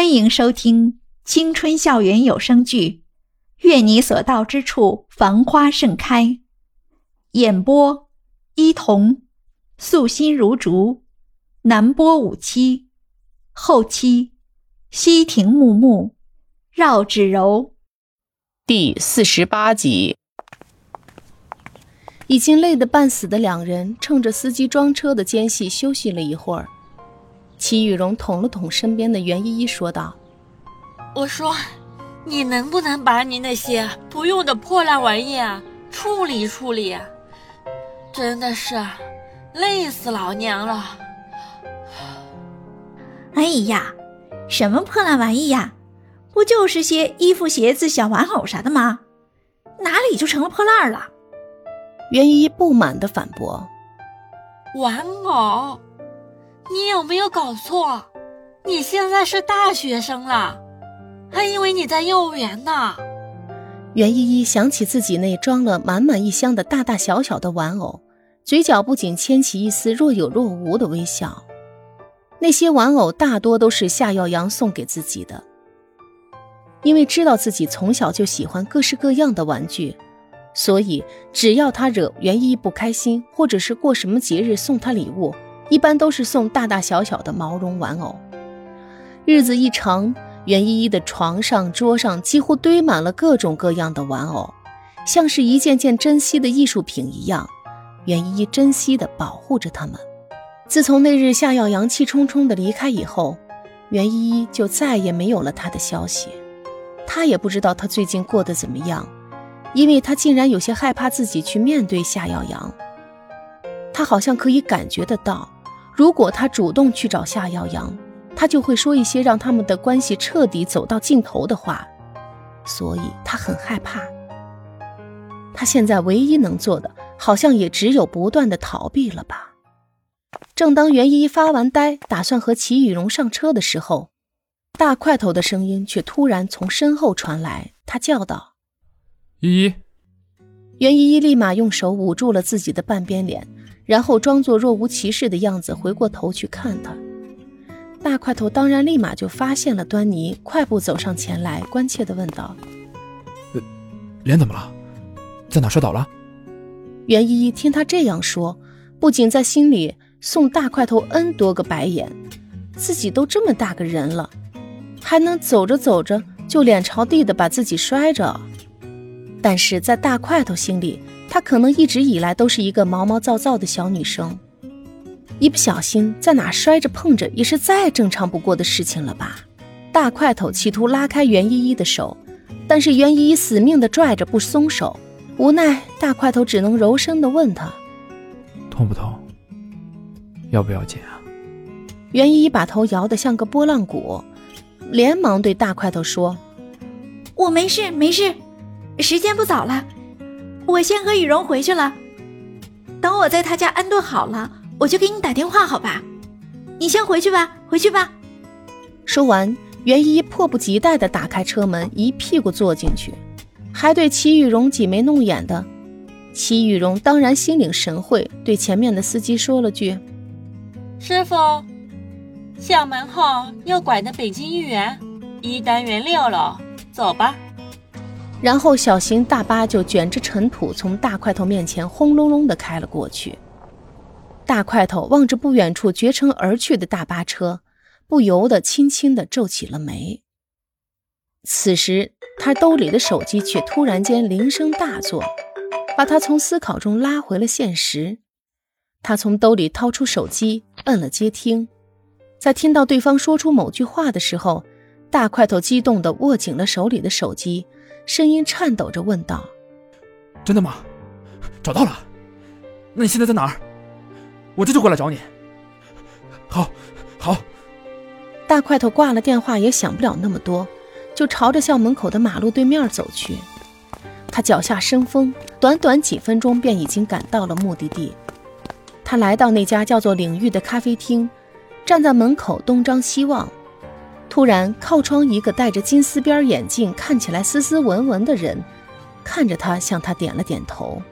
欢迎收听青春校园有声剧《愿你所到之处繁花盛开》，演播：伊童，素心如竹，南波五七，后期：西亭木木，绕指柔。第四十八集，已经累得半死的两人，趁着司机装车的间隙休息了一会儿。齐雨荣捅了捅身边的袁依依，说道。我说，你能不能把你那些不用的破烂玩意啊处理处理？真的是累死老娘了！哎呀，什么破烂玩意呀？不就是些衣服、鞋子、小玩偶啥的吗？哪里就成了破烂了？袁依依不满的反驳：“玩偶？你有没有搞错？你现在是大学生了。”还以为你在幼儿园呢。袁依依想起自己那装了满满一箱的大大小小的玩偶，嘴角不禁牵起一丝若有若无的微笑。那些玩偶大多都是夏耀阳送给自己的，因为知道自己从小就喜欢各式各样的玩具，所以只要他惹袁依依不开心，或者是过什么节日送她礼物，一般都是送大大小小的毛绒玩偶。日子一长。袁依依的床上、桌上几乎堆满了各种各样的玩偶，像是一件件珍稀的艺术品一样。袁依依珍惜地保护着它们。自从那日夏耀阳气冲冲地离开以后，袁依依就再也没有了他的消息。她也不知道他最近过得怎么样，因为她竟然有些害怕自己去面对夏耀阳。她好像可以感觉得到，如果他主动去找夏耀阳。他就会说一些让他们的关系彻底走到尽头的话，所以他很害怕。他现在唯一能做的，好像也只有不断的逃避了吧。正当袁依依发完呆，打算和齐雨荣上车的时候，大块头的声音却突然从身后传来，他叫道：“依依。”袁依依立马用手捂住了自己的半边脸，然后装作若无其事的样子，回过头去看他。大块头当然立马就发现了端倪，快步走上前来，关切地问道：“脸怎么了？在哪摔倒了？”袁依依听他这样说，不仅在心里送大块头 n 多个白眼，自己都这么大个人了，还能走着走着就脸朝地的把自己摔着？但是在大块头心里，她可能一直以来都是一个毛毛躁躁的小女生。一不小心在哪摔着碰着，也是再正常不过的事情了吧？大块头企图拉开袁依依的手，但是袁依依死命的拽着不松手，无奈大块头只能柔声的问她：“痛不痛？要不要紧啊？”袁依依把头摇得像个拨浪鼓，连忙对大块头说：“我没事没事，时间不早了，我先和雨荣回去了，等我在他家安顿好了。”我就给你打电话，好吧？你先回去吧，回去吧。说完，袁一迫不及待地打开车门，一屁股坐进去，还对齐雨荣挤眉弄眼的。齐雨荣当然心领神会，对前面的司机说了句：“师傅，校门后右拐的北京豫园一单元六楼，走吧。”然后小型大巴就卷着尘土从大块头面前轰隆隆地开了过去。大块头望着不远处绝尘而去的大巴车，不由得轻轻地皱起了眉。此时，他兜里的手机却突然间铃声大作，把他从思考中拉回了现实。他从兜里掏出手机，摁了接听。在听到对方说出某句话的时候，大块头激动地握紧了手里的手机，声音颤抖着问道：“真的吗？找到了？那你现在在哪儿？”我这就过来找你。好，好。大块头挂了电话也想不了那么多，就朝着校门口的马路对面走去。他脚下生风，短短几分钟便已经赶到了目的地。他来到那家叫做“领域”的咖啡厅，站在门口东张西望。突然，靠窗一个戴着金丝边眼镜、看起来斯斯文文的人，看着他，向他点了点头。